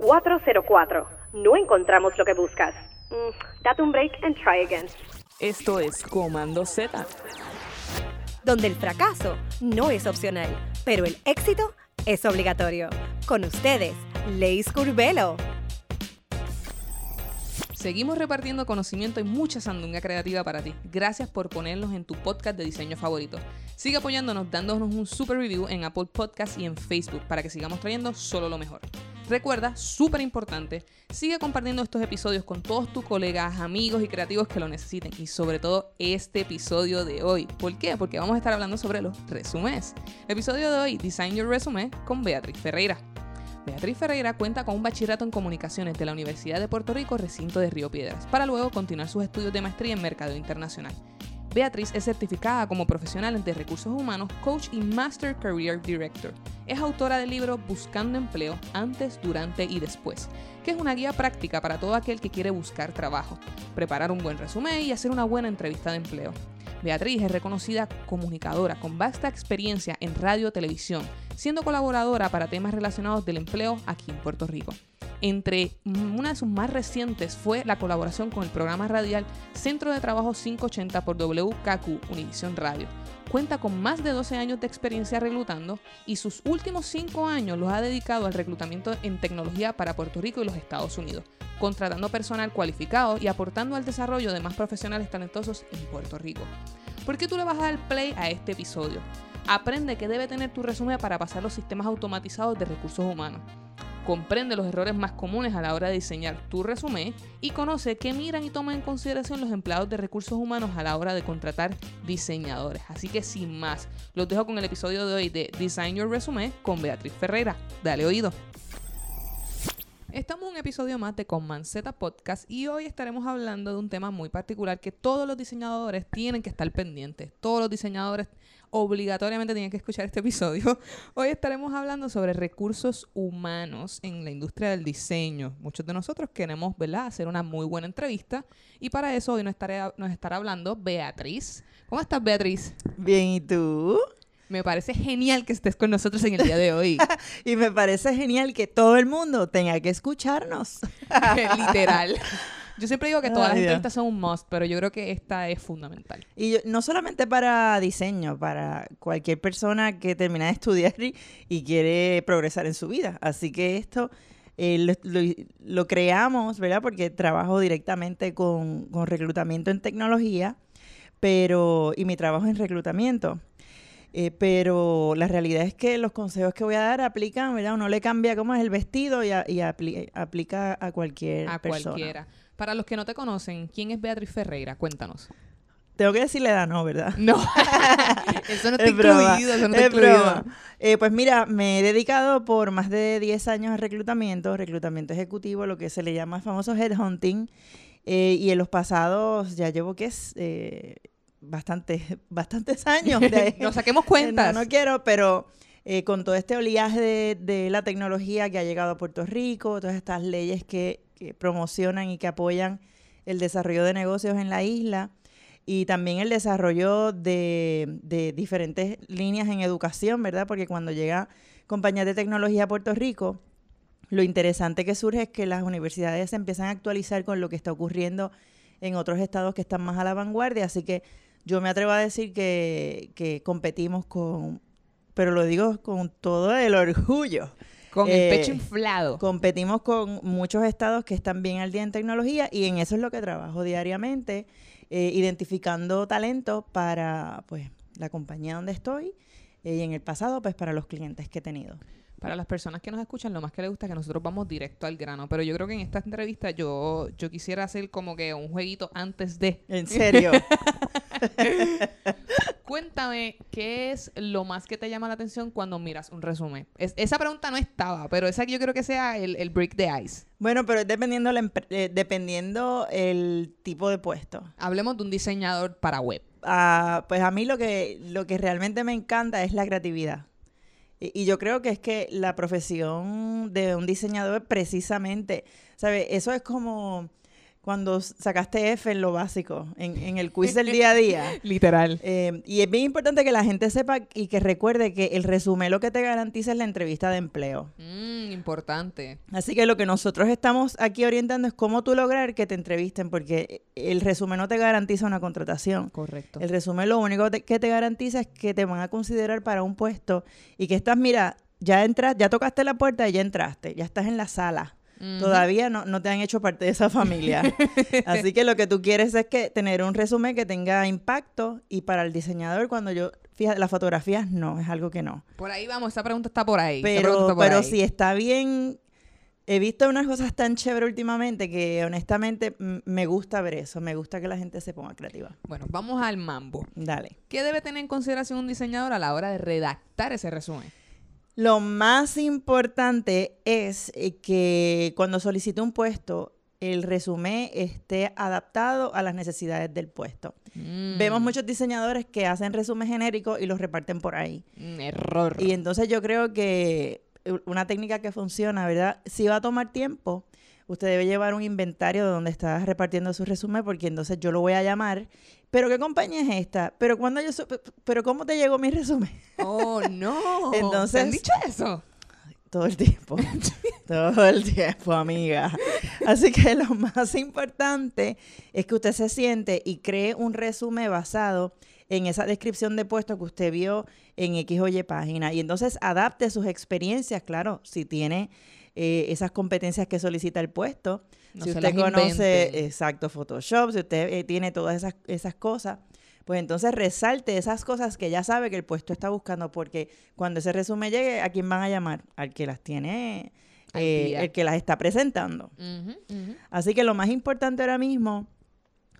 404. No encontramos lo que buscas. Mm, date un break and try again. Esto es Comando Z. donde el fracaso no es opcional, pero el éxito es obligatorio. Con ustedes, Leis Curvelo. Seguimos repartiendo conocimiento y mucha sandunga creativa para ti. Gracias por ponernos en tu podcast de diseño favorito. Sigue apoyándonos dándonos un super review en Apple Podcast y en Facebook para que sigamos trayendo solo lo mejor. Recuerda, súper importante, sigue compartiendo estos episodios con todos tus colegas, amigos y creativos que lo necesiten. Y sobre todo este episodio de hoy. ¿Por qué? Porque vamos a estar hablando sobre los resúmenes. Episodio de hoy, Design Your Resume con Beatriz Ferreira. Beatriz Ferreira cuenta con un bachillerato en comunicaciones de la Universidad de Puerto Rico, recinto de Río Piedras, para luego continuar sus estudios de maestría en Mercado Internacional. Beatriz es certificada como profesional de recursos humanos, coach y Master Career Director. Es autora del libro Buscando Empleo antes, durante y después, que es una guía práctica para todo aquel que quiere buscar trabajo, preparar un buen resumen y hacer una buena entrevista de empleo. Beatriz es reconocida comunicadora con vasta experiencia en radio y televisión, siendo colaboradora para temas relacionados del empleo aquí en Puerto Rico. Entre una de sus más recientes fue la colaboración con el programa radial Centro de Trabajo 580 por WKQ Univisión Radio. Cuenta con más de 12 años de experiencia reclutando y sus últimos 5 años los ha dedicado al reclutamiento en tecnología para Puerto Rico y los Estados Unidos, contratando personal cualificado y aportando al desarrollo de más profesionales talentosos en Puerto Rico. ¿Por qué tú le vas a dar play a este episodio? Aprende que debe tener tu resumen para pasar los sistemas automatizados de recursos humanos. Comprende los errores más comunes a la hora de diseñar tu resumen y conoce qué miran y toman en consideración los empleados de recursos humanos a la hora de contratar diseñadores. Así que sin más, los dejo con el episodio de hoy de Design Your Resume con Beatriz Ferreira. Dale oído. Estamos en un episodio más de Conmanceta Podcast y hoy estaremos hablando de un tema muy particular que todos los diseñadores tienen que estar pendientes. Todos los diseñadores obligatoriamente tienen que escuchar este episodio. Hoy estaremos hablando sobre recursos humanos en la industria del diseño. Muchos de nosotros queremos, ¿verdad?, hacer una muy buena entrevista y para eso hoy nos, estaré, nos estará hablando Beatriz. ¿Cómo estás, Beatriz? Bien, ¿y tú? Me parece genial que estés con nosotros en el día de hoy. y me parece genial que todo el mundo tenga que escucharnos. Literal. Yo siempre digo que todas las Ay, entrevistas son un must, pero yo creo que esta es fundamental. Y yo- no solamente para diseño, para cualquier persona que termina de estudiar y, y quiere progresar en su vida. Así que esto eh, lo, lo- lo creamos, ¿verdad? Porque trabajo directamente con, con reclutamiento en tecnología, pero y mi trabajo es en reclutamiento. Eh, pero la realidad es que los consejos que voy a dar aplican, ¿verdad? Uno le cambia cómo es el vestido y, a- y apli- aplica a cualquier A persona. cualquiera. Para los que no te conocen, ¿quién es Beatriz Ferreira? Cuéntanos. Tengo que decirle edad, no, ¿verdad? No, eso no está Es incluido, eso no está es incluido. Eh, pues mira, me he dedicado por más de 10 años a reclutamiento, reclutamiento ejecutivo, lo que se le llama famoso headhunting. eh, y en los pasados ya llevo, ¿qué es? Eh, bastante, bastantes años. De, Nos saquemos cuentas. No, no quiero, pero eh, con todo este oleaje de, de la tecnología que ha llegado a Puerto Rico, todas estas leyes que, que promocionan y que apoyan el desarrollo de negocios en la isla y también el desarrollo de, diferentes líneas en educación, ¿verdad? Porque cuando llega compañías de tecnología a Puerto Rico, lo interesante que surge es que las universidades se empiezan a actualizar con lo que está ocurriendo en otros estados que están más a la vanguardia, así que yo me atrevo a decir que competimos con, pero lo digo con todo el orgullo, Con el Eh, pecho inflado. competimos con muchos estados que están bien al día en tecnología y en eso es lo que trabajo diariamente, eh, identificando talento para pues la compañía donde estoy eh, y en el pasado pues para los clientes que he tenido. Para las personas que nos escuchan, lo más que les gusta es que nosotros vamos directo al grano. Pero yo creo que en esta entrevista yo, yo quisiera hacer como que un jueguito antes de. En serio. Cuéntame, ¿qué es lo más que te llama la atención cuando miras un resumen? Es- esa pregunta no estaba, pero esa que yo creo que sea el, el break the ice. bueno, pero es dependiendo, la eh, dependiendo el tipo de puesto. Hablemos de un diseñador para web. Ah, pues a mí lo que, lo que realmente me encanta es la creatividad. Y, y yo creo que es que la profesión de un diseñador precisamente, ¿sabes? Eso es como, cuando sacaste F en lo básico, en, en el quiz del día a día. Literal. Eh, y es bien importante que la gente sepa y que recuerde que el resumen lo que te garantiza es la entrevista de empleo. Mm, importante. Así que lo que nosotros estamos aquí orientando es cómo tú lograr que te entrevisten, porque el resumen no te garantiza una contratación. Correcto. El resumen lo único te- que te garantiza es que te van a considerar para un puesto y que estás, mira, ya entras, ya tocaste la puerta y ya entraste, ya estás en la sala. Todavía no, no te han hecho parte de esa familia. Así que lo que tú quieres es que tener un resumen que tenga impacto y para el diseñador cuando yo, fíjate, las fotografías no, es algo que no. Por ahí vamos, esa pregunta está por ahí. Pero, por pero ahí. si está bien, he visto unas cosas tan chéveres últimamente que honestamente me gusta ver eso, me gusta que la gente se ponga creativa. Bueno, vamos al mambo. Dale. ¿Qué debe tener en consideración un diseñador a la hora de redactar ese resumen? Lo más importante es eh, que cuando solicite un puesto, el resumen esté adaptado a las necesidades del puesto. Mm, Vemos muchos diseñadores que hacen resumen genéricos y los reparten por ahí. mm, error. Y entonces yo creo que u- una técnica que funciona, ¿verdad? Si va a tomar tiempo, usted debe llevar un inventario de donde está repartiendo su resumen, porque entonces yo lo voy a llamar. ¿Pero qué compañía es esta? ¿Pero cuándo yo supe- ¿Pero cómo te llegó mi resumen? Oh, no. Entonces- ¿Te han dicho eso? Todo el tiempo. Todo el tiempo, amiga. Así que lo más importante es que usted se siente y cree un resumen basado en esa descripción de puesto que usted vio en X o Y página. Y entonces adapte sus experiencias, claro, si tiene eh, esas competencias que solicita el puesto. No si usted conoce, inventen. exacto, Photoshop, si usted eh, tiene todas esas, esas cosas, pues entonces resalte esas cosas que ya sabe que el puesto está buscando, porque cuando ese resumen llegue, ¿a quién van a llamar? Al que las tiene, eh, el que las está presentando. Así que lo más importante ahora mismo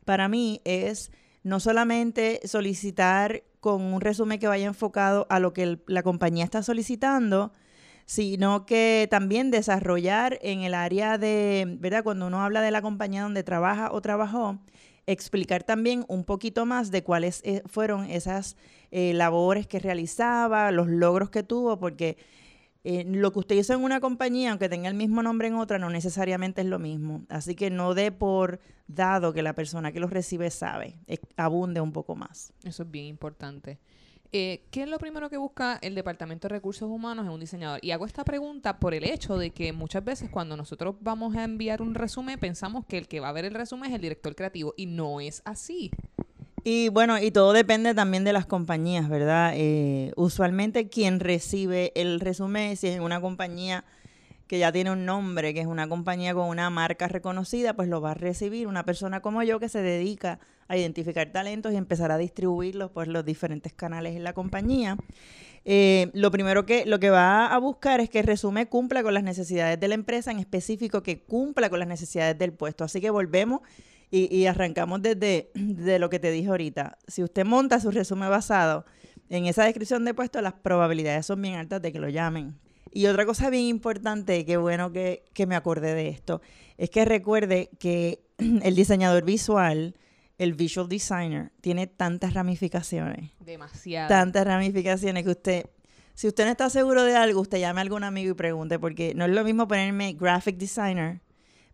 para mí es no solamente solicitar con un resumen que vaya enfocado a lo que el- la compañía está solicitando, sino que también desarrollar en el área de, ¿verdad? Cuando uno habla de la compañía donde trabaja o trabajó, explicar también un poquito más de cuáles eh, fueron esas eh, labores que realizaba, los logros que tuvo, porque eh, lo que usted hizo en una compañía, aunque tenga el mismo nombre en otra, no necesariamente es lo mismo. Así que no dé por dado que la persona que los recibe sabe, abunde un poco más. Eso es bien importante. Eh, ¿Qué es lo primero que busca el Departamento de Recursos Humanos en un diseñador? Y hago esta pregunta por el hecho de que muchas veces cuando nosotros vamos a enviar un resumen pensamos que el que va a ver el resumen es el director creativo y no es así. Y bueno, y todo depende también de las compañías, ¿verdad? Eh, usualmente quien recibe el resumen, si es una compañía que ya tiene un nombre, que es una compañía con una marca reconocida, pues lo va a recibir una persona como yo que se dedica a identificar talentos y empezar a distribuirlos por los diferentes canales en la compañía. Eh, lo primero que lo que va a buscar es que el resumen cumpla con las necesidades de la empresa, en específico que cumpla con las necesidades del puesto. Así que volvemos y, y arrancamos desde, desde lo que te dije ahorita. Si usted monta su resumen basado en esa descripción de puesto, las probabilidades son bien altas de que lo llamen. Y otra cosa bien importante, qué bueno que, que me acordé de esto, es que recuerde que el diseñador visual, el visual designer, tiene tantas ramificaciones Demasiado. tantas ramificaciones que usted, si usted no está seguro de algo, usted llame a algún amigo y pregunte, porque no es lo mismo ponerme graphic designer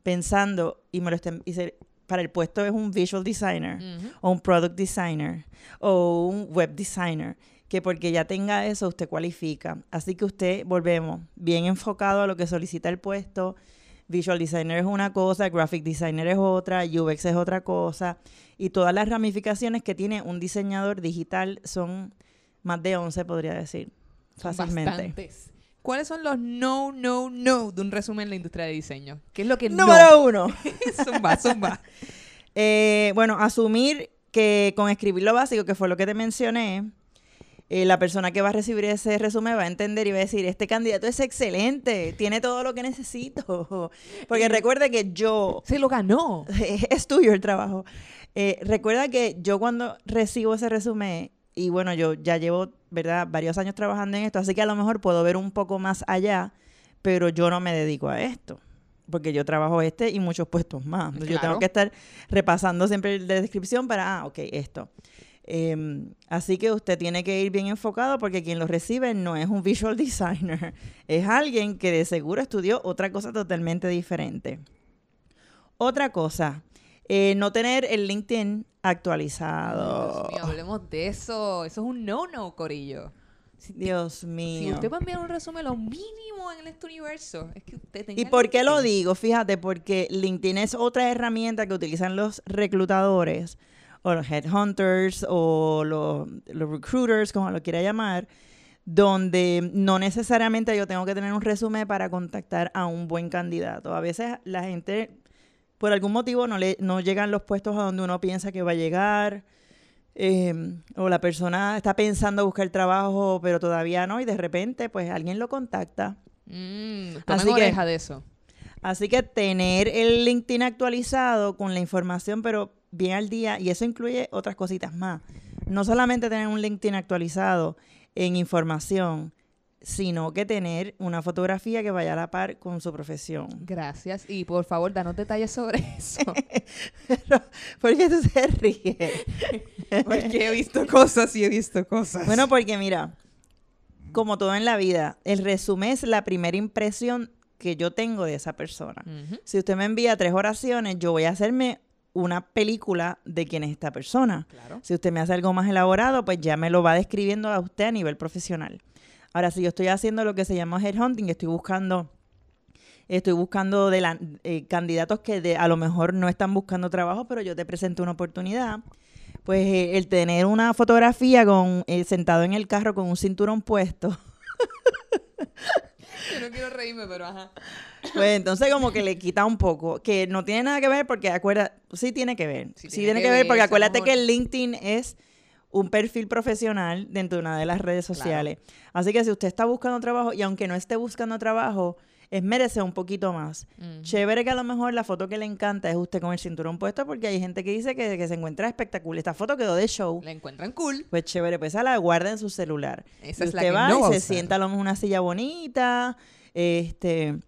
pensando y me lo estén, y se- para el puesto es un visual designer o un product designer o un web designer, que porque ya tenga eso usted cualifica. Así que usted, volvemos, bien enfocado a lo que solicita el puesto. Visual designer es una cosa, graphic designer es otra, UX es otra cosa. Y todas las ramificaciones que tiene un diseñador digital son más de 11, podría decir, fácilmente. bastantes. ¿Cuáles son los no, no, no de un resumen en la industria de diseño? ¿Qué es lo que Número uno. no? zumba, zumba. Eh, bueno, asumir que con escribir lo básico, que fue lo que te mencioné, eh, la persona que va a recibir ese resumen va a entender y va a decir, este candidato es excelente, tiene todo lo que necesito. Porque recuerde que yo, Se lo ganó. es tuyo el trabajo. Eh, recuerda que yo cuando recibo ese resumen, y bueno, yo ya llevo, ¿verdad?, varios años trabajando en esto, así que a lo mejor puedo ver un poco más allá, pero yo no me dedico a esto. Porque yo trabajo este y muchos puestos más. Entonces, Yo tengo que estar repasando siempre la descripción para, ah, ok, esto. Em, así que usted tiene que ir bien enfocado porque quien lo recibe no es un visual designer, es alguien que de seguro estudió otra cosa totalmente diferente. Otra cosa, Eh, no tener el LinkedIn actualizado. Dios mío, hablemos de eso. Eso es un no-no, Corillo. Si, Dios si mío. usted va a enviar un resumen, lo mínimo en este universo es que usted tenga. ¿Y por qué lo digo? Fíjate, porque LinkedIn es otra herramienta que utilizan los reclutadores o los headhunters o los, los recruiters, como lo quiera llamar, donde no necesariamente yo tengo que tener un resumen para contactar a un buen candidato. A veces la gente, por algún motivo, no, le, no llegan los puestos a donde uno piensa que va a llegar. eh, o la persona está pensando buscar trabajo, pero todavía no, y de repente, pues alguien lo contacta. Mm, Así que- de eso. Así que tener el LinkedIn actualizado con la información, pero bien al día, y eso incluye otras cositas más. No solamente tener un LinkedIn actualizado en información, sino que tener una fotografía que vaya a la par con su profesión. Gracias. Y por favor, danos detalles sobre eso. Pero, ¿por qué tú te ríes? Porque he visto cosas y he visto cosas. Bueno, porque mira, como todo en la vida, el resumen es la primera impresión que yo tengo de esa persona. Si usted me envía tres oraciones, yo voy a hacerme una película de quién es esta persona. Claro. Si usted me hace algo más elaborado, pues ya me lo va describiendo a usted a nivel profesional. Ahora, si yo estoy haciendo lo que se llama headhunting, estoy buscando, estoy buscando de la- eh, candidatos que de- a lo mejor no están buscando trabajo, pero yo te presento una oportunidad. Pues eh, el tener una fotografía con eh, sentado en el carro con un cinturón puesto, Yo no quiero reírme, pero ajá. pues entonces como que le quita un poco, que no tiene nada que ver porque acuerda, sí tiene que ver, Sí sí, tiene tiene, que ver porque acuérdate que el LinkedIn es un perfil profesional dentro de una de las redes Claro. sociales. Así que si usted está buscando trabajo y aunque no esté buscando trabajo, es merece un poquito más. Chévere que a lo mejor la foto que le encanta es usted con el cinturón puesto porque hay gente que dice que, que se encuentra espectacular. Esta foto quedó de show. La encuentran cool. Pues chévere, pues esa la guarda en su celular. Esa Y es la que va no a y se sienta a lo mejor en una silla bonita, este,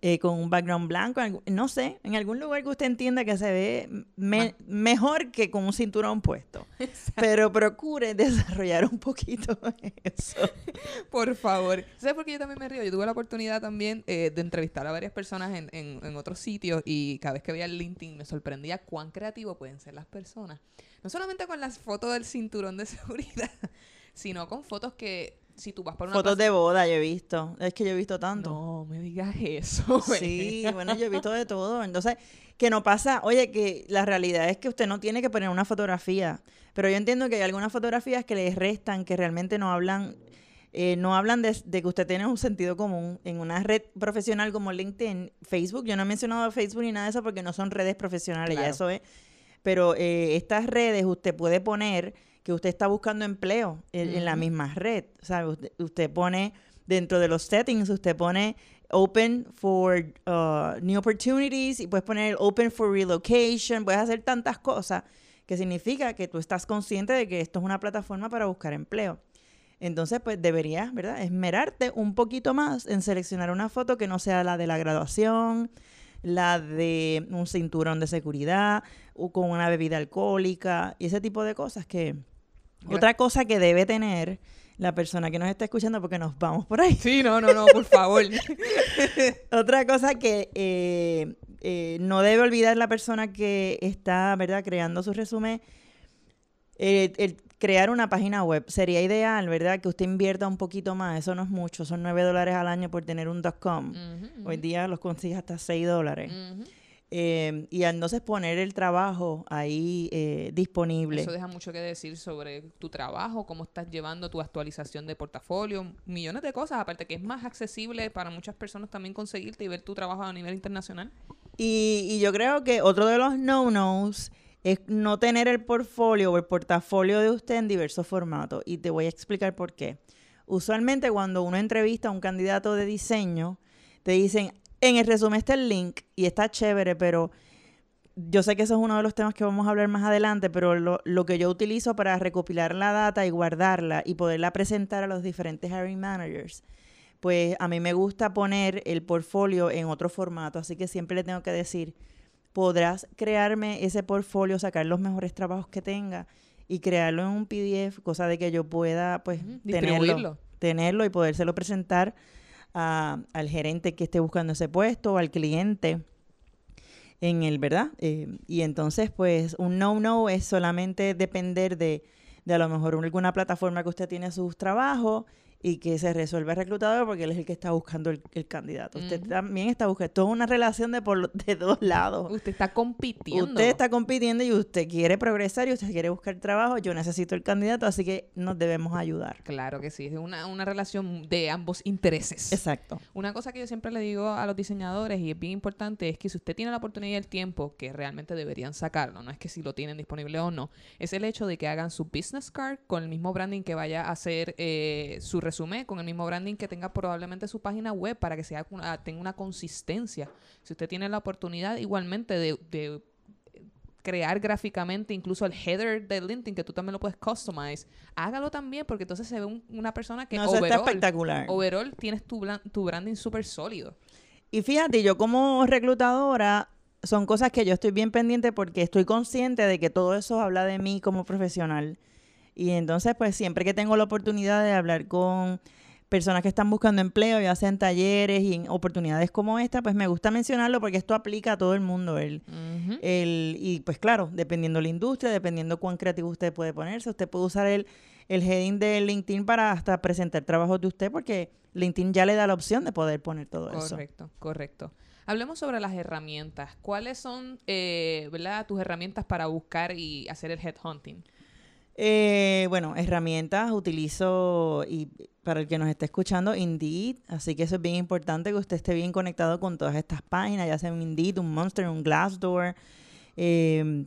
eh, con un background blanco, no sé, en algún lugar que usted entienda que se ve me- mejor que con un cinturón puesto. Pero procure desarrollar un poquito eso. Por favor. ¿Sabes por qué yo también me río? Yo tuve la oportunidad también eh, de entrevistar a varias personas en, en- en otros sitios y cada vez que veía el LinkedIn me sorprendía cuán creativo pueden ser las personas. No solamente con las fotos del cinturón de seguridad, sino con fotos que si tú vas por una Fotos plaza- de boda yo he visto. Es que yo he visto tanto. No me digas eso. Sí, bueno, yo he visto de todo. Entonces, que no pasa, oye, que la realidad es que usted no tiene que poner una fotografía, pero yo entiendo que hay algunas fotografías que les restan, que realmente no hablan, eh, no hablan de, de que usted tiene un sentido común en una red profesional como LinkedIn, Facebook. Yo no he mencionado Facebook ni nada de eso porque no son redes profesionales, ya Claro. eso es. Pero eh, estas redes usted puede poner que usted está buscando empleo en, en la misma red, ¿sabe? Usted, usted pone dentro de los settings, usted pone open for uh, new opportunities y puedes poner open for relocation, puedes hacer tantas cosas que significa que tú estás consciente de que esto es una plataforma para buscar empleo. Entonces, pues deberías, ¿verdad? Esmerarte un poquito más en seleccionar una foto que no sea la de la graduación, la de un cinturón de seguridad, o con una bebida alcohólica, y ese tipo de cosas que... Otra cosa que debe tener la persona que nos está escuchando, porque nos vamos por ahí. Sí, no, no, no, por favor. Otra cosa que eh, eh, no debe olvidar la persona que está, ¿verdad?, creando su resumen, eh, el crear una página web. Sería ideal, ¿verdad?, que usted invierta un poquito más. Eso no es mucho, son 9 dólares al año por tener un .com. Hoy día los consigues hasta 6 dólares. ujú. Eh, y entonces poner el trabajo ahí eh, disponible. Eso deja mucho que decir sobre tu trabajo, cómo estás llevando tu actualización de portafolio, millones de cosas, aparte que es más accesible para muchas personas también conseguirte y ver tu trabajo a nivel internacional. Y, y yo creo que otro de los no-nos es no tener el portfolio o el portafolio de usted en diversos formatos. Y te voy a explicar por qué. Usualmente cuando uno entrevista a un candidato de diseño, te dicen, en el resumen está el link y está chévere, pero yo sé que eso es uno de los temas que vamos a hablar más adelante, pero lo, lo que yo utilizo para recopilar la data y guardarla y poderla presentar a los diferentes hiring managers, pues a mí me gusta poner el portfolio en otro formato, así que siempre le tengo que decir, podrás crearme ese portfolio, sacar los mejores trabajos que tenga y crearlo en un PDF, cosa de que yo pueda pues tenerlo, tenerlo y podérselo presentar a- al gerente que esté buscando ese puesto o al cliente. en el, ¿verdad? Eh, y entonces, pues, un no-no es solamente depender de, de a lo mejor alguna plataforma que usted tiene sus trabajos y que se resuelva el reclutador porque él es el que está buscando el, el candidato. Usted también está buscando, esto es una relación de, por, de dos lados. Usted está compitiendo. Usted está compitiendo y usted quiere progresar y usted quiere buscar trabajo, yo necesito el candidato, así que nos debemos ayudar. Claro que sí, es una, una relación de ambos intereses. Exacto. Una cosa que yo siempre le digo a los diseñadores y es bien importante es que si usted tiene la oportunidad y el tiempo, que realmente deberían sacarlo, no es que si lo tienen disponible o no, es el hecho de que hagan su business card con el mismo branding que vaya a hacer eh, su resumen, con el mismo branding que tenga probablemente su página web para que sea una- tenga una consistencia. Si usted tiene la oportunidad igualmente de, de crear gráficamente incluso el header de LinkedIn que tú también lo puedes customize, hágalo también porque entonces se ve un- una persona que No, eso está overall, espectacular. overall tienes tu, tu branding súper sólido. Y fíjate, yo como reclutadora, son cosas que yo estoy bien pendiente porque estoy consciente de que todo eso habla de mí como profesional. Y entonces, pues siempre que tengo la oportunidad de hablar con personas que están buscando empleo, ya sea en talleres y en oportunidades como esta, pues me gusta mencionarlo porque esto aplica a todo el mundo. El, el, y pues claro, dependiendo la industria, dependiendo cuán creativo usted puede ponerse, usted puede usar el, el heading de LinkedIn para hasta presentar trabajos de usted porque LinkedIn ya le da la opción de poder poner todo eso. Correcto, correcto. Hablemos sobre las herramientas. ¿Cuáles son, eh, verdad, tus herramientas para buscar y hacer el headhunting? Eh, bueno, herramientas utilizo y para el que nos esté escuchando, Indeed, así que eso es bien importante que usted esté bien conectado con todas estas páginas, ya sea un Indeed, un Monster, un Glassdoor, eh,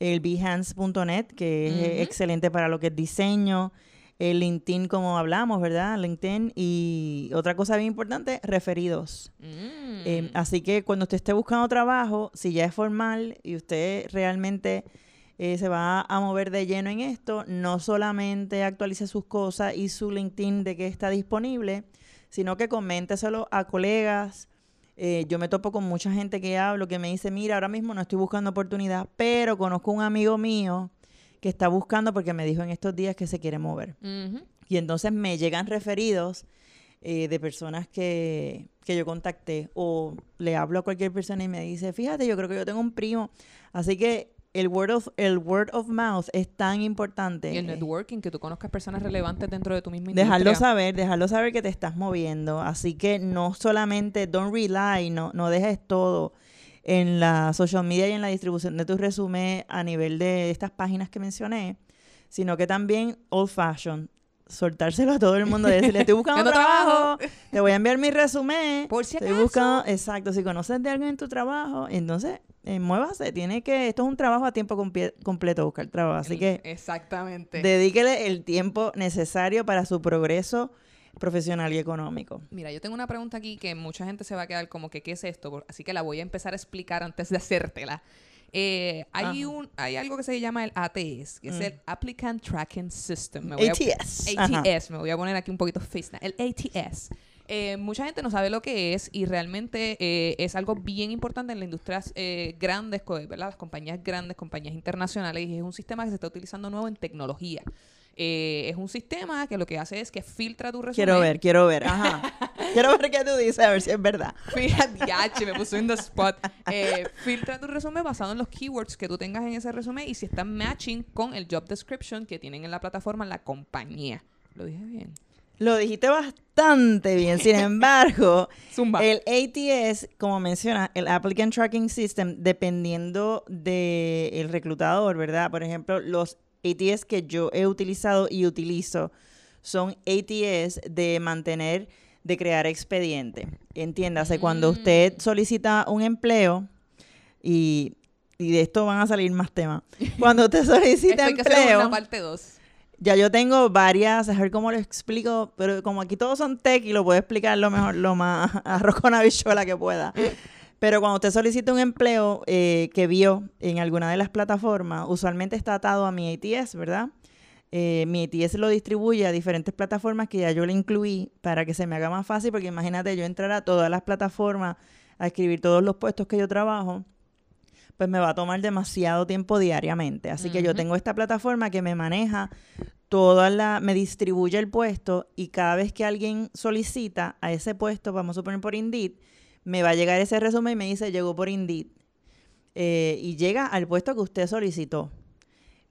el Behance.net, que es eh, excelente para lo que es diseño, el LinkedIn como hablamos, ¿verdad? LinkedIn y otra cosa bien importante, referidos. Mm. Eh, así que cuando usted esté buscando trabajo, si ya es formal y usted realmente eh, se va a mover de lleno en esto, no solamente actualice sus cosas y su LinkedIn de que está disponible, sino que coménteselo a colegas. Eh, yo me topo con mucha gente que hablo que me dice, mira, ahora mismo no estoy buscando oportunidad, pero conozco un amigo mío que está buscando porque me dijo en estos días que se quiere mover. Y entonces me llegan referidos eh, de personas que, que yo contacté o le hablo a cualquier persona y me dice, fíjate, yo creo que yo tengo un primo. Así que el word of, el word of mouth es tan importante. Y el eh, networking, que tú conozcas personas relevantes dentro de tu misma industria. Dejarlo saber, dejarlo saber que te estás moviendo. Así que no solamente don't rely, no, no dejes todo en la social media y en la distribución de tu resumen a nivel de estas páginas que mencioné, sino que también old fashion, soltárselo a todo el mundo, decirle, estoy buscando trabajo, te voy a enviar mi resumen. Por si Estoy buscando, exacto, si conoces de alguien en tu trabajo, entonces eh, muévase, tiene que, esto es un trabajo a tiempo completo, buscar trabajo, así El- que Exactamente. Dedíquele el tiempo necesario para su progreso profesional y económico. Mira, yo tengo una pregunta aquí que mucha gente se va a quedar como que, ¿qué es esto? Así que la voy a empezar a explicar antes de hacértela. Eh, hay, Ajá. un, hay algo que se llama el ATS, que es Mm. el Applicant Tracking System. Me voy a- ATS. Ajá. ATS, me voy a poner aquí un poquito face. El ATS. Eh, mucha gente no sabe lo que es y realmente eh, es algo bien importante en las industrias eh, grandes, ¿verdad? Las compañías grandes, compañías internacionales, y es un sistema que se está utilizando nuevo en tecnología. Eh, es un sistema que lo que hace es que filtra tu resumen. Quiero ver, quiero ver. Ajá. quiero ver qué tú dices, a ver si es verdad. Fíjate, me puso en the spot. Eh, filtra tu resumen basado en los keywords que tú tengas en ese resumen y si están matching con el job description que tienen en la plataforma la compañía. Lo dije bien. Lo dijiste bastante bien. Sin embargo, el ATS, como menciona, el Applicant Tracking System, dependiendo del reclutador, ¿verdad? Por ejemplo, los ATS que yo he utilizado y utilizo son ATS de mantener, de crear expediente. Entiéndase, cuando Mm. usted solicita un empleo, y, y de esto van a salir más temas. Cuando usted solicita empleo, una parte 2. ya yo tengo varias, a ver cómo lo explico, pero como aquí todos son tech y lo puedo explicar lo mejor, lo más arroz con habichuela que pueda. Pero cuando usted solicita un empleo eh, que vio en alguna de las plataformas, usualmente está atado a mi ATS, ¿verdad? Eh, mi ATS lo distribuye a diferentes plataformas que ya yo le incluí para que se me haga más fácil, porque imagínate yo entrar a todas las plataformas a escribir todos los puestos que yo trabajo, pues me va a tomar demasiado tiempo diariamente. Así que yo tengo esta plataforma que me maneja toda la, me distribuye el puesto y cada vez que alguien solicita a ese puesto, vamos a suponer por Indeed, me va a llegar ese resumen y me dice, llegó por Indeed. eh, y llega al puesto que usted solicitó.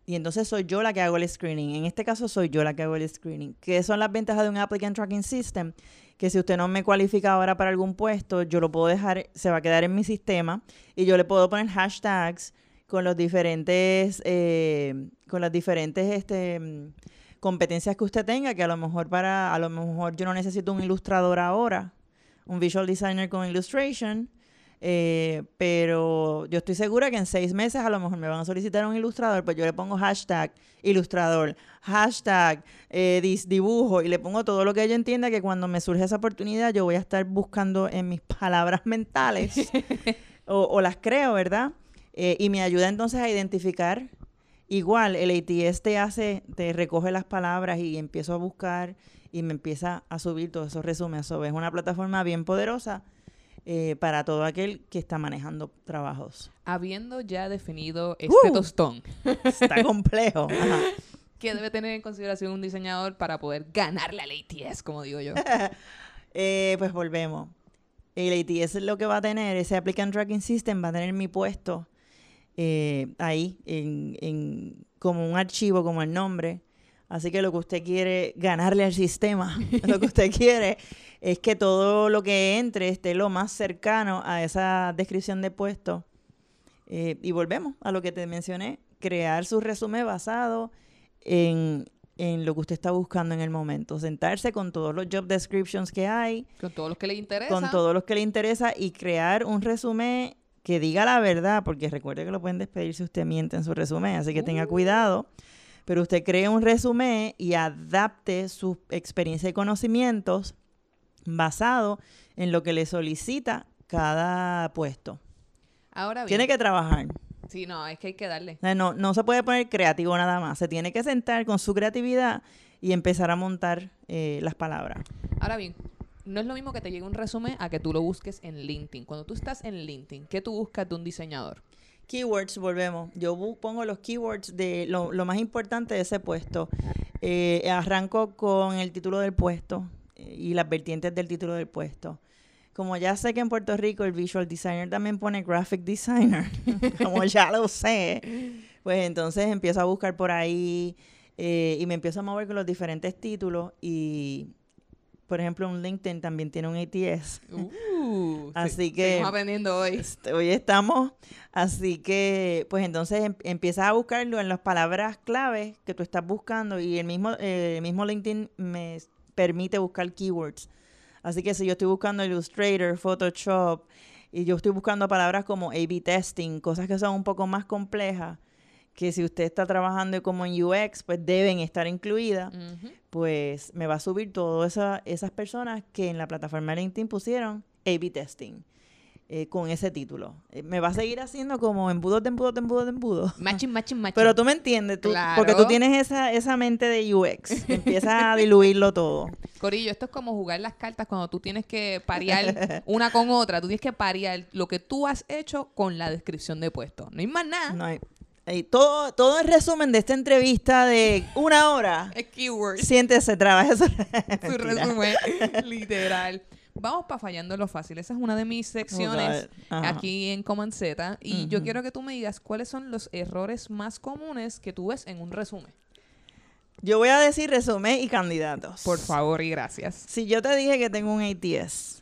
Y entonces soy yo la que hago el screening. En este caso soy yo la que hago el screening. ¿Qué son las ventajas de un applicant tracking system? Que si usted no me cualifica ahora para algún puesto, yo lo puedo dejar, se va a quedar en mi sistema y yo le puedo poner hashtags con los diferentes, eh, con las diferentes este, mm, competencias que usted tenga, que a lo mejor para, a lo mejor yo no necesito un ilustrador ahora, un visual designer con illustration, eh, pero yo estoy segura que en seis meses a lo mejor me van a solicitar un ilustrador, pues yo le pongo hashtag ilustrador, hashtag eh, dibujo y le pongo todo lo que ella entienda que cuando me surge esa oportunidad yo voy a estar buscando en mis palabras mentales o, las creo, ¿verdad? Eh, y me ayuda entonces a identificar. Igual, el ATS te hace, te recoge las palabras y empiezo a buscar y me empieza a subir todos esos resúmenes. es una plataforma bien poderosa eh, para todo aquel que está manejando trabajos. Habiendo ya definido este ¡Uh! tostón. Está complejo. ¿Qué debe tener en consideración un diseñador para poder ganarle al ATS, como digo yo? Eh, pues volvemos. El ATS es lo que va a tener, ese Applicant Tracking System va a tener mi puesto eh, ahí, en, como un archivo, como el nombre. Así que lo que usted quiere ganarle al sistema, lo que usted quiere es que todo lo que entre esté lo más cercano a esa descripción de puesto. Eh, y volvemos a lo que te mencioné, crear su resumen basado en, lo que usted está buscando en el momento. Sentarse con todos los job descriptions que hay. Con todos los que le interesa. Con todos los que le interesa y crear un resumen que diga la verdad, porque recuerde que lo pueden despedir si usted miente en su resumen, así que tenga uh. cuidado. Pero usted cree un resumen y adapte su experiencia y conocimientos basado en lo que le solicita cada puesto. Ahora Tiene que trabajar. Sí, no, es que hay que darle. No, no se puede poner creativo nada más. Se tiene que sentar con su creatividad y empezar a montar eh, las palabras. Ahora bien, no es lo mismo que te llegue un resumen a que tú lo busques en LinkedIn. Cuando tú estás en LinkedIn, ¿qué tú buscas de un diseñador? Keywords, volvemos. Yo pongo los keywords de lo, más importante de ese puesto. Eh, arranco con el título del puesto, y las vertientes del título del puesto. Como ya sé que en Puerto Rico el visual designer también pone graphic designer, como ya lo sé, pues entonces empiezo a buscar por ahí eh, y me empiezo a mover con los diferentes títulos y por ejemplo, un LinkedIn también tiene un ATS. Uh, así que. Estamos aprendiendo hoy. Este, hoy estamos. Así que, pues entonces em, empiezas a buscarlo en las palabras claves que tú estás buscando y el mismo, eh, el mismo LinkedIn me permite buscar keywords. Así que si yo estoy buscando Illustrator, Photoshop, y yo estoy buscando palabras como A-B testing, cosas que son un poco más complejas, que si usted está trabajando como en UX, pues deben estar incluidas, pues me va a subir todas esas personas que en la plataforma LinkedIn pusieron A-B testing. Eh, con ese título. Eh, me va a seguir haciendo como embudo de embudo de embudo de embudo. Matching, matching, matching. Pero tú me entiendes, tú, porque tú tienes esa, esa mente de UX. Empieza a diluirlo todo. Corillo, esto es como jugar las cartas cuando tú tienes que parear una con otra. Tú tienes que parear lo que tú has hecho con la descripción de puesto. No hay más nada. No hay. Todo, todo el resumen de esta entrevista de una hora. Es keyword. Siéntese, trabaja. Su resumen, literal. Vamos para fallando lo fácil. Esa es una de mis secciones aquí en Z. Y yo quiero que tú me digas cuáles son los errores más comunes que tú ves en un resumen. Yo voy a decir resumen y candidatos. Por favor y gracias. Si yo te dije que tengo un ATS,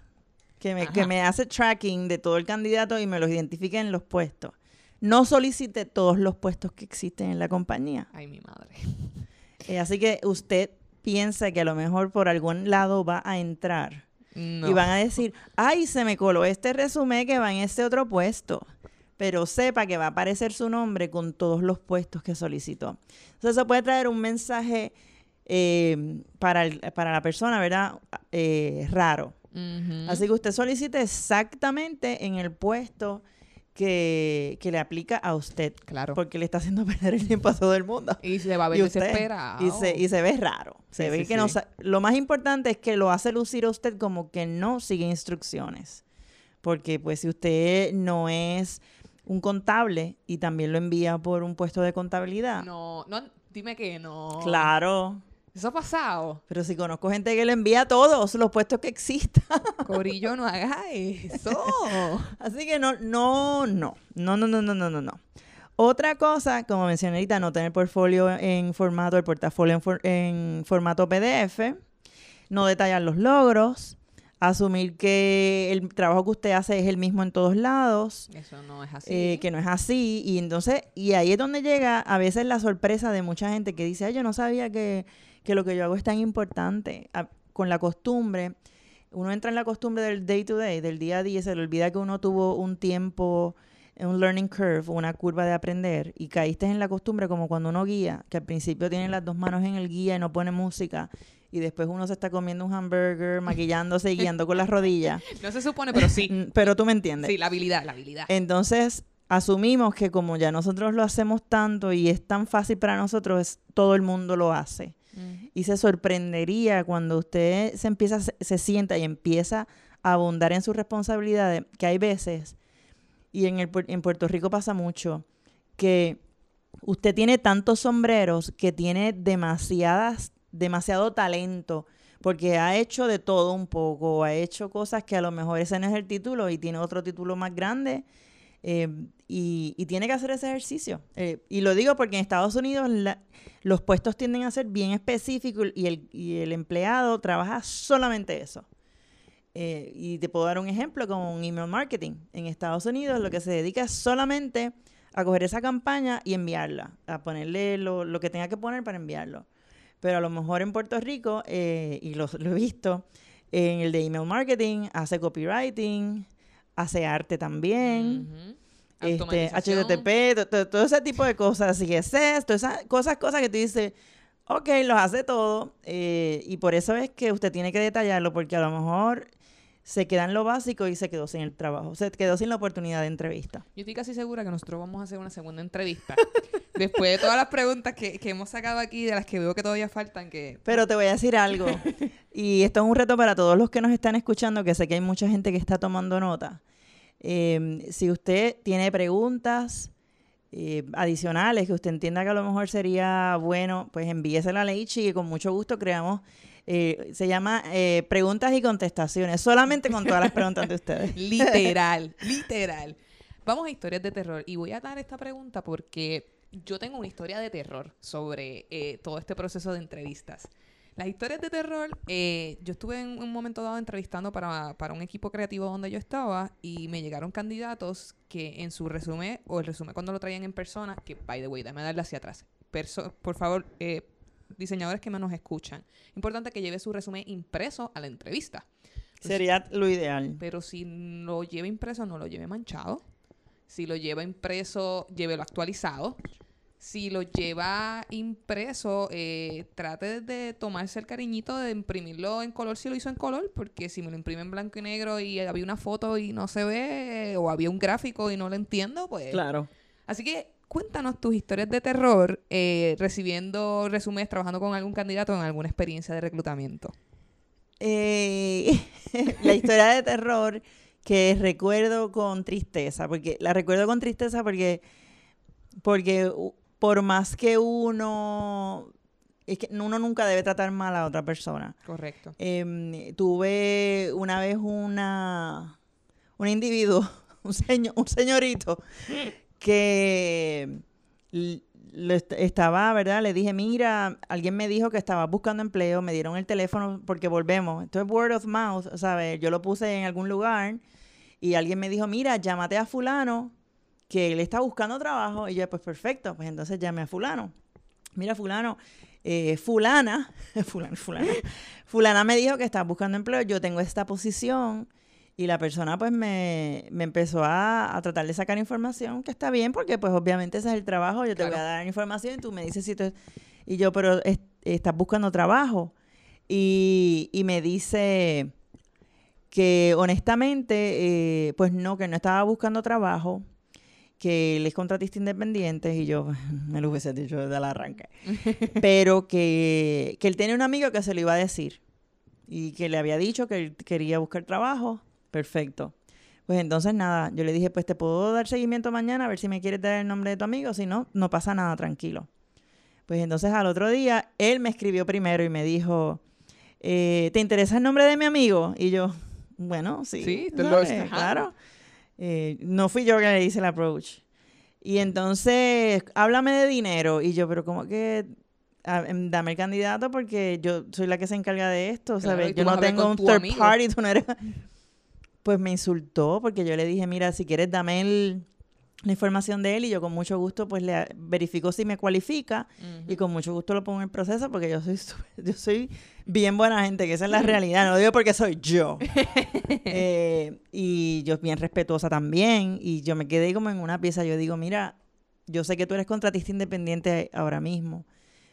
que me, que me hace tracking de todo el candidato y me los identifica en los puestos, no solicite todos los puestos que existen en la compañía. Ay, mi madre. Eh, así que usted piensa que a lo mejor por algún lado va a entrar y van a decir, ay, se me coló este resumen que va en este otro puesto. Pero sepa que va a aparecer su nombre con todos los puestos que solicitó. Entonces, eso puede traer un mensaje eh, para, para la persona, ¿verdad? Eh, raro. Así que usted solicite exactamente en el puesto que, le aplica a usted. Claro. Porque le está haciendo perder el tiempo a todo el mundo. Y se va a ver desesperado. Y se, y se ve raro. Se ve que no... Lo más importante es que lo hace lucir a usted como que no sigue instrucciones. Porque pues si usted no es un contable y también lo envía por un puesto de contabilidad. No, no, dime que no. Claro. Eso ha pasado. Pero si conozco gente que le envía a todos los puestos que existan. Corillo, no hagas eso. Así que no, no, no, no, no, no, no, no, no, no. Otra cosa, como mencioné ahorita, no tener portfolio en formato, el portafolio en, for- en formato PDF, no detallar los logros, asumir que el trabajo que usted hace es el mismo en todos lados, Eso no es así. eh, que no es así. Y entonces, y ahí es donde llega a veces la sorpresa de mucha gente que dice, ay, yo no sabía que, que lo que yo hago es tan importante. A- con la costumbre, uno entra en la costumbre del day to day, del día a día, y se le olvida que uno tuvo un tiempo, un learning curve, una curva de aprender, y caíste en la costumbre como cuando uno guía, que al principio tiene las dos manos en el guía y no pone música. Y después uno se está comiendo un hamburger, maquillándose y guiando con las rodillas. no se supone, pero sí. Mm, Pero tú me entiendes. Sí, la habilidad, la habilidad. Entonces, asumimos que como ya nosotros lo hacemos tanto y es tan fácil para nosotros, es- todo el mundo lo hace. Y se sorprendería cuando usted se empieza, se, se sienta y empieza a abundar en sus responsabilidades, que hay veces, y en, el, en Puerto Rico pasa mucho, que usted tiene tantos sombreros que tiene demasiadas, demasiado talento, porque ha hecho de todo un poco, ha hecho cosas que a lo mejor ese no es el título y tiene otro título más grande. eh, y, y tiene que hacer ese ejercicio. Eh, y lo digo porque en Estados Unidos los puestos tienden a ser bien específicos y el, y el empleado trabaja solamente eso. Eh, y te puedo dar un ejemplo con un email marketing. En Estados Unidos lo que se dedica es solamente a coger esa campaña y enviarla, a ponerle lo, lo que tenga que poner para enviarlo. Pero a lo mejor en Puerto Rico, eh, y lo, lo he visto, en el de email marketing, hace copywriting, hace arte también este. HTTP, to- to- todo ese tipo de cosas, CSS, todas esas cosas, cosas que tú dices, ok, los hace todo, eh, y por eso es que usted tiene que detallarlo, porque a lo mejor se queda en lo básico y se quedó sin el trabajo, se quedó sin la oportunidad de entrevista. Yo estoy casi segura que nosotros vamos a hacer una segunda entrevista. Después de todas las preguntas que, que hemos sacado aquí, de las que veo que todavía faltan, que Pero te voy a decir algo, y esto es un reto para todos los que nos están escuchando, que sé que hay mucha gente que está tomando nota. Eh, si usted tiene preguntas eh, adicionales que usted entienda que a lo mejor sería bueno, pues envíesela a Leichi y con mucho gusto creamos, eh, se llama eh, preguntas y contestaciones, solamente con todas las preguntas de ustedes. literal, literal. Vamos a historias de terror. Y voy a dar esta pregunta porque yo tengo una historia de terror sobre eh, todo este proceso de entrevistas. Las historias de terror, yo estuve en un momento dado entrevistando para, para un equipo creativo donde yo estaba y me llegaron candidatos que en su resumen, o el resumen cuando lo traían en persona, que by the way, dame darle hacia atrás. Por favor, diseñadores que me nos escuchan, importante que lleve su resumen impreso a la entrevista. Sería lo ideal. Pero si lo lleva impreso, no lo lleve manchado. Si lo lleva impreso, llévelo actualizado. Si lo lleva impreso, eh, trate de tomarse el cariñito de imprimirlo en color si lo hizo en color, porque si me lo imprime en blanco y negro y había una foto y no se ve, o había un gráfico y no lo entiendo, pues... Claro. Así que cuéntanos tus historias de terror eh, recibiendo resúmenes, trabajando con algún candidato en alguna experiencia de reclutamiento. Eh, la historia de terror que recuerdo con tristeza, porque la recuerdo con tristeza porque, porque por más que uno, es que uno nunca debe tratar mal a otra persona. Correcto. Em, tuve una vez una, un individuo, un, señor, un señorito, que estaba, ¿verdad? Le dije, mira, alguien me dijo que estaba buscando empleo, me dieron el teléfono porque volvemos. Esto es word of mouth, ¿sabes? Yo lo puse en algún lugar y alguien me dijo, mira, llámate a fulano, que él está buscando trabajo. Y yo, pues perfecto, pues entonces llamé a fulano. Mira, fulano, eh, fulana, fulana, fulana me dijo que estaba buscando empleo, yo tengo esta posición y la persona pues me, me empezó a, a tratar de sacar información, que está bien porque pues obviamente ese es el trabajo, yo te voy a dar información y tú me dices si tú... Y yo, pero es- estás buscando trabajo. Y, y me dice que honestamente, eh, pues no, que no estaba buscando trabajo, que él es contratista independiente y yo me lo hubiese dicho desde el arranque. Pero que, que él tenía un amigo que se lo iba a decir y que le había dicho que él quería buscar trabajo. Perfecto. Pues entonces nada, yo le dije, pues te puedo dar seguimiento mañana a ver si me quieres dar el nombre de tu amigo, si no, no pasa nada, tranquilo. Pues entonces al otro día, él me escribió primero y me dijo, eh, ¿te interesa el nombre de mi amigo? Y yo, bueno, sí. Sí, te lo- claro. Eh, no fui yo que le hice el approach. Y entonces, háblame de dinero. Y yo, pero como que em, dame el candidato porque yo soy la que se encarga de esto, ¿sabes? Yo no tengo un third amigo. party, tú no eres... Pues me insultó porque yo le dije, mira, si quieres dame el- la información de él y yo con mucho gusto pues le verifico si me cualifica y con mucho gusto lo pongo en el proceso porque yo soy yo soy bien buena gente, que esa es la realidad, no lo digo porque soy yo. Eh, y yo bien respetuosa también y yo me quedé como en una pieza, yo digo, mira, yo sé que tú eres contratista independiente ahora mismo,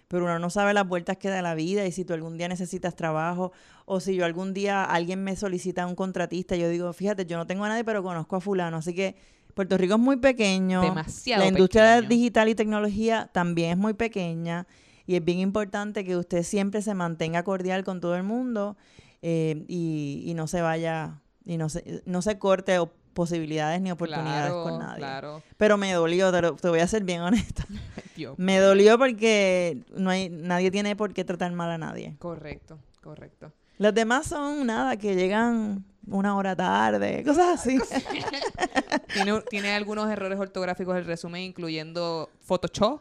pero uno no sabe las vueltas que da la vida y si tú algún día necesitas trabajo o si yo algún día alguien me solicita un contratista, yo digo, fíjate, yo no tengo a nadie, pero conozco a fulano, así que Puerto Rico es muy pequeño. Demasiado La industria pequeño. digital y tecnología también es muy pequeña y es bien importante que usted siempre se mantenga cordial con todo el mundo eh, y, y no se vaya y no se, no se corte o- posibilidades ni oportunidades claro, con nadie. Claro. Pero me dolió, te, lo- te voy a ser bien honesta. Dios. Me dolió porque no hay, nadie tiene por qué tratar mal a nadie. Correcto, correcto. Los demás son nada, que llegan una hora tarde, cosas así. ¿Tiene, tiene algunos errores ortográficos el resumen, incluyendo Photoshop.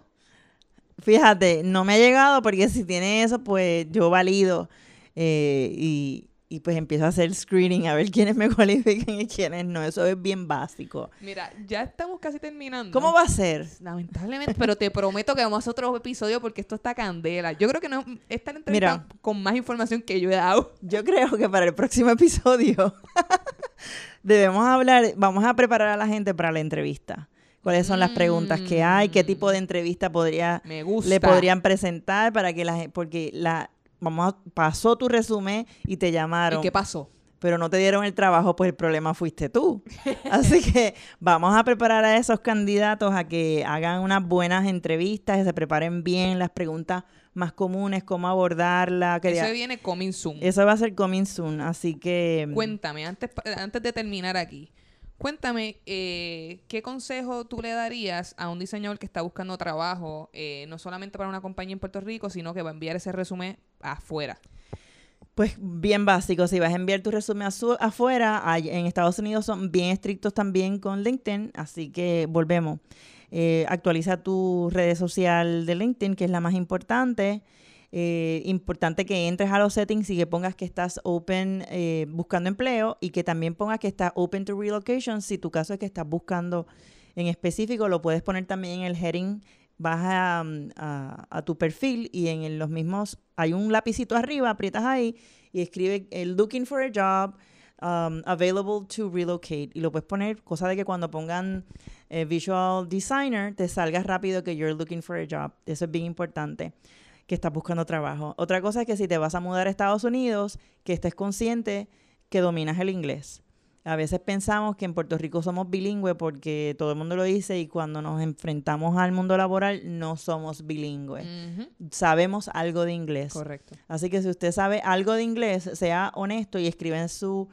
Fíjate, no me ha llegado porque si tiene eso, pues yo valido eh, y, y pues empiezo a hacer screening a ver quiénes me cualifican y quiénes no. Eso es bien básico. Mira, ya estamos casi terminando. ¿Cómo va a ser? Lamentablemente, pero te prometo que vamos a hacer otro episodio porque esto está candela. Yo creo que no, esta entrevista Mira. con más información que yo he dado. Yo creo que para el próximo episodio debemos hablar, vamos a preparar a la gente para la entrevista. ¿Cuáles son las preguntas que hay? ¿Qué tipo de entrevista podría Me gusta. le podrían presentar para que la porque la vamos a- pasó tu resumen y te llamaron. ¿Y qué pasó? pero no te dieron el trabajo, pues el problema fuiste tú. Así que vamos a preparar a esos candidatos a que hagan unas buenas entrevistas, que se preparen bien las preguntas más comunes, cómo abordarla. que Eso ya- viene coming soon. eso va a ser coming soon, así que... Cuéntame, antes, antes de terminar aquí, cuéntame, eh, ¿qué consejo tú le darías a un diseñador que está buscando trabajo, eh, no solamente para una compañía en Puerto Rico, sino que va a enviar ese resumen afuera? Pues bien básico, si vas a enviar tu resumen afuera, en Estados Unidos son bien estrictos también con LinkedIn, así que volvemos. Eh, actualiza tu red social de LinkedIn, que es la más importante. Eh, importante que entres a los settings y que pongas que estás open eh, buscando empleo y que también pongas que estás open to relocation. Si tu caso es que estás buscando en específico, lo puedes poner también en el heading vas a, mm, tu perfil y en los mismos hay un lapicito arriba, aprietas ahí y escribe looking for a job, um, available to relocate y lo puedes poner, cosa de que cuando pongan eh, visual designer te salga rápido que you're looking for a job. Eso es bien importante que estás buscando trabajo. Otra cosa es que si te vas a mudar a Estados Unidos, que estés consciente que dominas el inglés. A veces pensamos que en Puerto Rico somos bilingües porque todo el mundo lo dice y cuando nos enfrentamos al mundo laboral no somos bilingües. Sabemos algo de inglés. Correcto. Así que si usted sabe algo de inglés, sea honesto y escriba en su,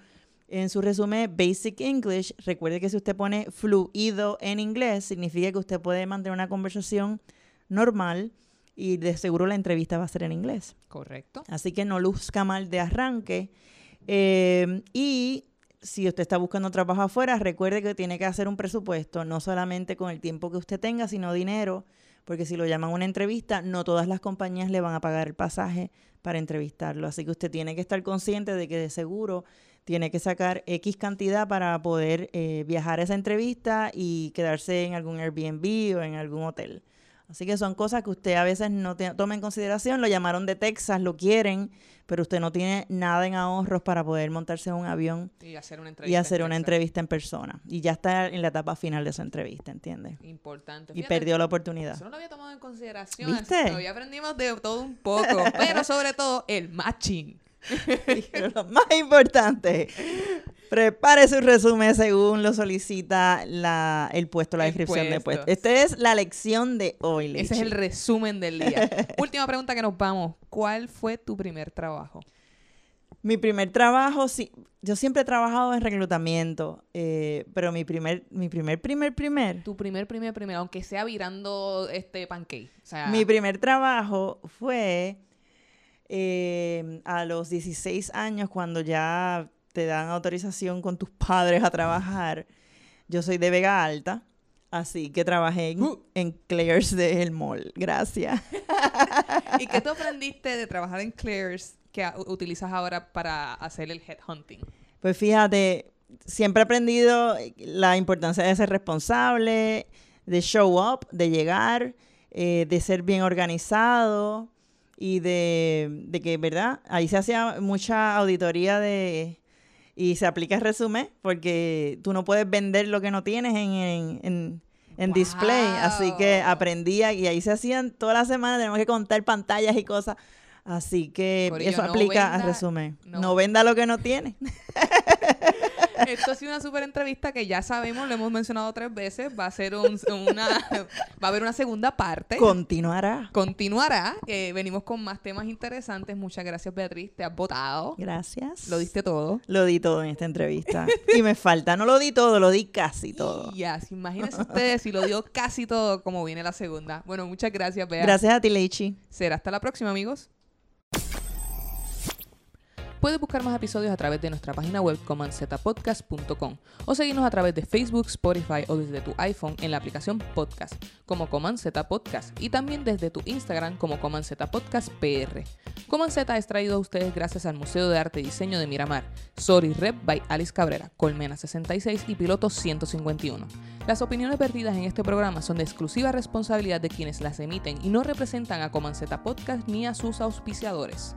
en su resumen Basic English. Recuerde que si usted pone fluido en inglés, significa que usted puede mantener una conversación normal y de seguro la entrevista va a ser en inglés. Correcto. Así que no luzca mal de arranque. Eh, y si usted está buscando trabajo afuera, recuerde que tiene que hacer un presupuesto, no solamente con el tiempo que usted tenga, sino dinero, porque si lo llaman a una entrevista, no todas las compañías le van a pagar el pasaje para entrevistarlo. Así que usted tiene que estar consciente de que de seguro tiene que sacar X cantidad para poder eh, viajar a esa entrevista y quedarse en algún Airbnb o en algún hotel. Así que son cosas que usted a veces no te- toma en consideración. Lo llamaron de Texas, lo quieren, pero usted no tiene nada en ahorros para poder montarse en un avión Y hacer una entrevista. y en hacer una Texas. entrevista en persona. Y ya está en la etapa final de su entrevista, ¿entiende? Importante. Y perdió la oportunidad. Eso no lo había tomado en consideración. ¿Viste? Hoy aprendimos de todo un poco, pero sobre todo el matching. Lo más importante, prepare su resumen según lo solicita la, el puesto, la El descripción de puesto. puesto. Esta es la lección de hoy, Ese es el resumen del día. Última pregunta que nos vamos. ¿Cuál fue tu primer trabajo? Mi primer trabajo, sí, yo siempre he trabajado en reclutamiento, eh, pero mi primer, mi primer, primer, primer, Tu primer, primer, primer, aunque sea virando este pancake. O sea, mi primer trabajo fue eh, a los 16 años cuando ya te dan autorización con tus padres a trabajar. Yo soy de Vega Alta, así que trabajé en, Uh. en Claire's del Mall. Gracias. ¿Y qué tú aprendiste de trabajar en Claire's que a- utilizas ahora para hacer el headhunting? Pues fíjate, siempre he aprendido la importancia de ser responsable, de show up, de llegar, eh, de ser bien organizado y de, de que, ¿verdad? Ahí se hacía mucha auditoría de y se aplica el resumen porque tú no puedes vender lo que no tienes en, en, en- en display. Así que aprendía y ahí se hacían toda la semana, tenemos que contar pantallas y cosas. Así que eso no aplica al resumen. no. no venda lo que no tiene. Esto ha sido una súper entrevista que ya sabemos, lo hemos mencionado tres veces. Va a ser un- una. Va a haber una segunda parte. Continuará. Continuará. que venimos con más temas interesantes. Muchas gracias, Beatriz. Te has votado. Gracias. Lo diste todo. Lo di todo en esta entrevista. y me falta, no lo di todo, lo di casi todo. Y así, imagínense ustedes si lo dio casi todo como viene la segunda. Bueno, muchas gracias, Bea. Gracias a ti, Leichi. Será hasta la próxima, amigos. Puedes buscar más episodios a través de nuestra página web comanzetapodcast.com o seguirnos a través de Facebook, Spotify o desde tu iPhone en la aplicación Podcast como Coman Podcast y también desde tu Instagram como Coman Podcast PR. Coman Z es traído a ustedes gracias al Museo de Arte y Diseño de Miramar, Sorry Rep by Alice Cabrera, Colmena 66 y Piloto 151. Las opiniones vertidas en este programa son de exclusiva responsabilidad de quienes las emiten y no representan a Coman Podcast ni a sus auspiciadores.